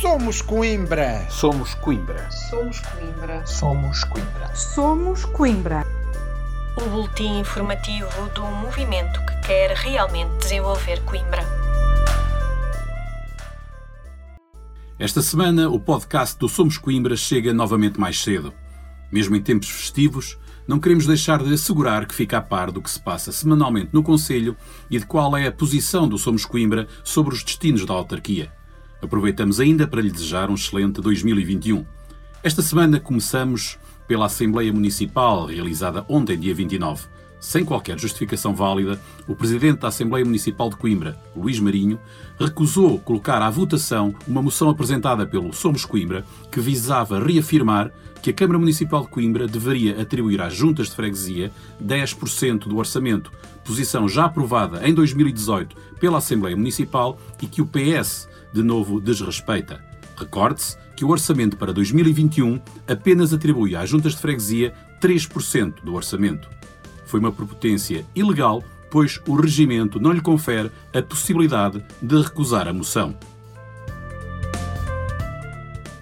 Somos Coimbra. Somos Coimbra. Somos Coimbra. Somos Coimbra. Somos Coimbra. O boletim informativo do movimento que quer realmente desenvolver Coimbra. Esta semana, o podcast do Somos Coimbra chega novamente mais cedo. Mesmo em tempos festivos, não queremos deixar de assegurar que fica a par do que se passa semanalmente no Conselho e de qual é a posição do Somos Coimbra sobre os destinos da autarquia. Aproveitamos ainda para lhe desejar um excelente 2021. Esta semana começamos pela Assembleia Municipal, realizada ontem, dia 29. Sem qualquer justificação válida, o Presidente da Assembleia Municipal de Coimbra, Luís Marinho, recusou colocar à votação uma moção apresentada pelo Somos Coimbra que visava reafirmar que a Câmara Municipal de Coimbra deveria atribuir às juntas de freguesia 10% do orçamento, posição já aprovada em 2018 pela Assembleia Municipal e que o PS de novo desrespeita. Recorde-se que o orçamento para 2021 apenas atribui às juntas de freguesia 3% do orçamento. Foi uma prepotência ilegal, pois o regimento não lhe confere a possibilidade de recusar a moção.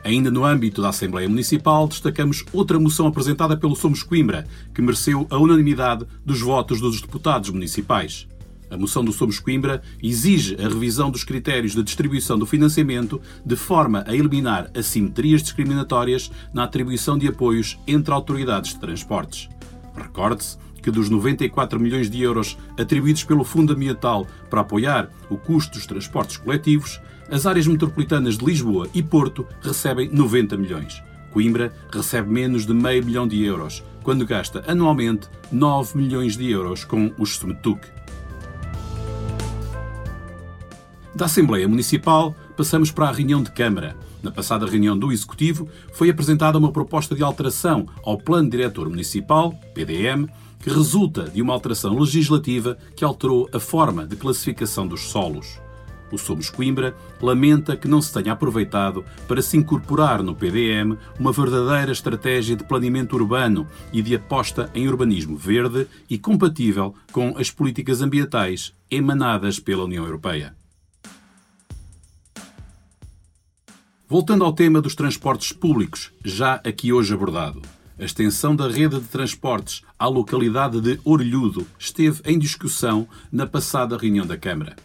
Ainda no âmbito da Assembleia Municipal, destacamos outra moção apresentada pelo Somos Coimbra, que mereceu a unanimidade dos votos dos deputados municipais. A moção do Somos Coimbra exige a revisão dos critérios de distribuição do financiamento de forma a eliminar assimetrias discriminatórias na atribuição de apoios entre autoridades de transportes. Recorde-se que dos 94 milhões de euros atribuídos pelo Fundo Ambiental para apoiar o custo dos transportes coletivos, as áreas metropolitanas de Lisboa e Porto recebem 90 milhões. Coimbra recebe menos de meio milhão de euros, quando gasta anualmente 9 milhões de euros com os SMTUC. Da Assembleia Municipal, passamos para a reunião de Câmara. Na passada reunião do Executivo, foi apresentada uma proposta de alteração ao Plano Diretor Municipal, PDM, que resulta de uma alteração legislativa que alterou a forma de classificação dos solos. O Somos Coimbra lamenta que não se tenha aproveitado para se incorporar no PDM uma verdadeira estratégia de planeamento urbano e de aposta em urbanismo verde e compatível com as políticas ambientais emanadas pela União Europeia. Voltando ao tema dos transportes públicos, já aqui hoje abordado. A extensão da rede de transportes à localidade de Orlhudo esteve em discussão na passada reunião da Câmara.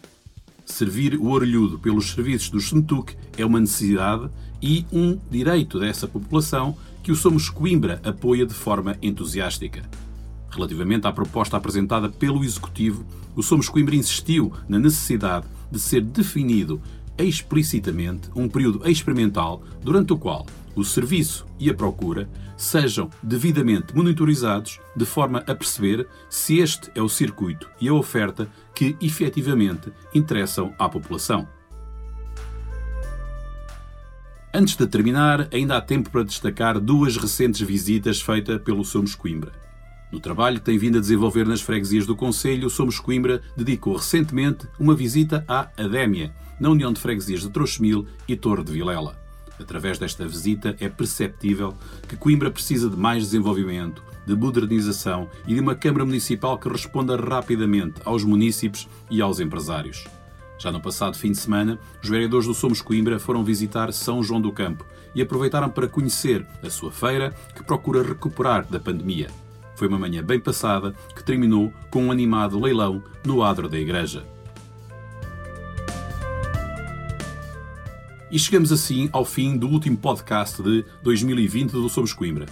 Servir o Orlhudo pelos serviços do SMTUC é uma necessidade e um direito dessa população que o Somos Coimbra apoia de forma entusiástica. Relativamente à proposta apresentada pelo Executivo, o Somos Coimbra insistiu na necessidade de ser definido explicitamente um período experimental durante o qual o serviço e a procura sejam devidamente monitorizados de forma a perceber se este é o circuito e a oferta que efetivamente interessam à população. Antes de terminar, ainda há tempo para destacar duas recentes visitas feitas pelo Somos Coimbra. No trabalho que tem vindo a desenvolver nas freguesias do Conselho, Somos Coimbra dedicou recentemente uma visita à Adémia, na União de Freguesias de Trouxemil e Torre de Vilela. Através desta visita é perceptível que Coimbra precisa de mais desenvolvimento, de modernização e de uma Câmara Municipal que responda rapidamente aos munícipes e aos empresários. Já no passado fim de semana, os vereadores do Somos Coimbra foram visitar São João do Campo e aproveitaram para conhecer a sua feira que procura recuperar da pandemia. Foi uma manhã bem passada que terminou com um animado leilão no adro da igreja. E chegamos assim ao fim do último podcast de 2020 do Somos Coimbra.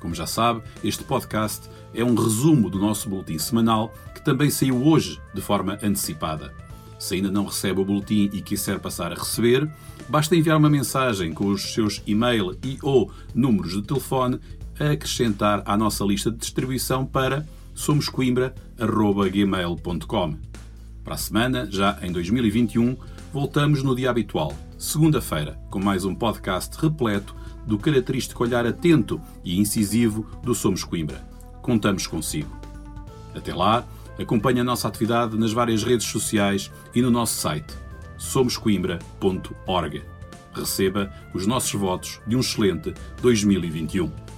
Como já sabe, este podcast é um resumo do nosso boletim semanal que também saiu hoje de forma antecipada. Se ainda não recebe o boletim e quiser passar a receber, basta enviar uma mensagem com os seus e-mail e ou números de telefone a acrescentar à nossa lista de distribuição para somoscoimbra.gmail.com. Para a semana, já em 2021, voltamos no dia habitual, segunda-feira, com mais um podcast repleto do característico olhar atento e incisivo do Somos Coimbra. Contamos consigo. Até lá, acompanhe a nossa atividade nas várias redes sociais e no nosso site somoscoimbra.org. Receba os nossos votos de um excelente 2021.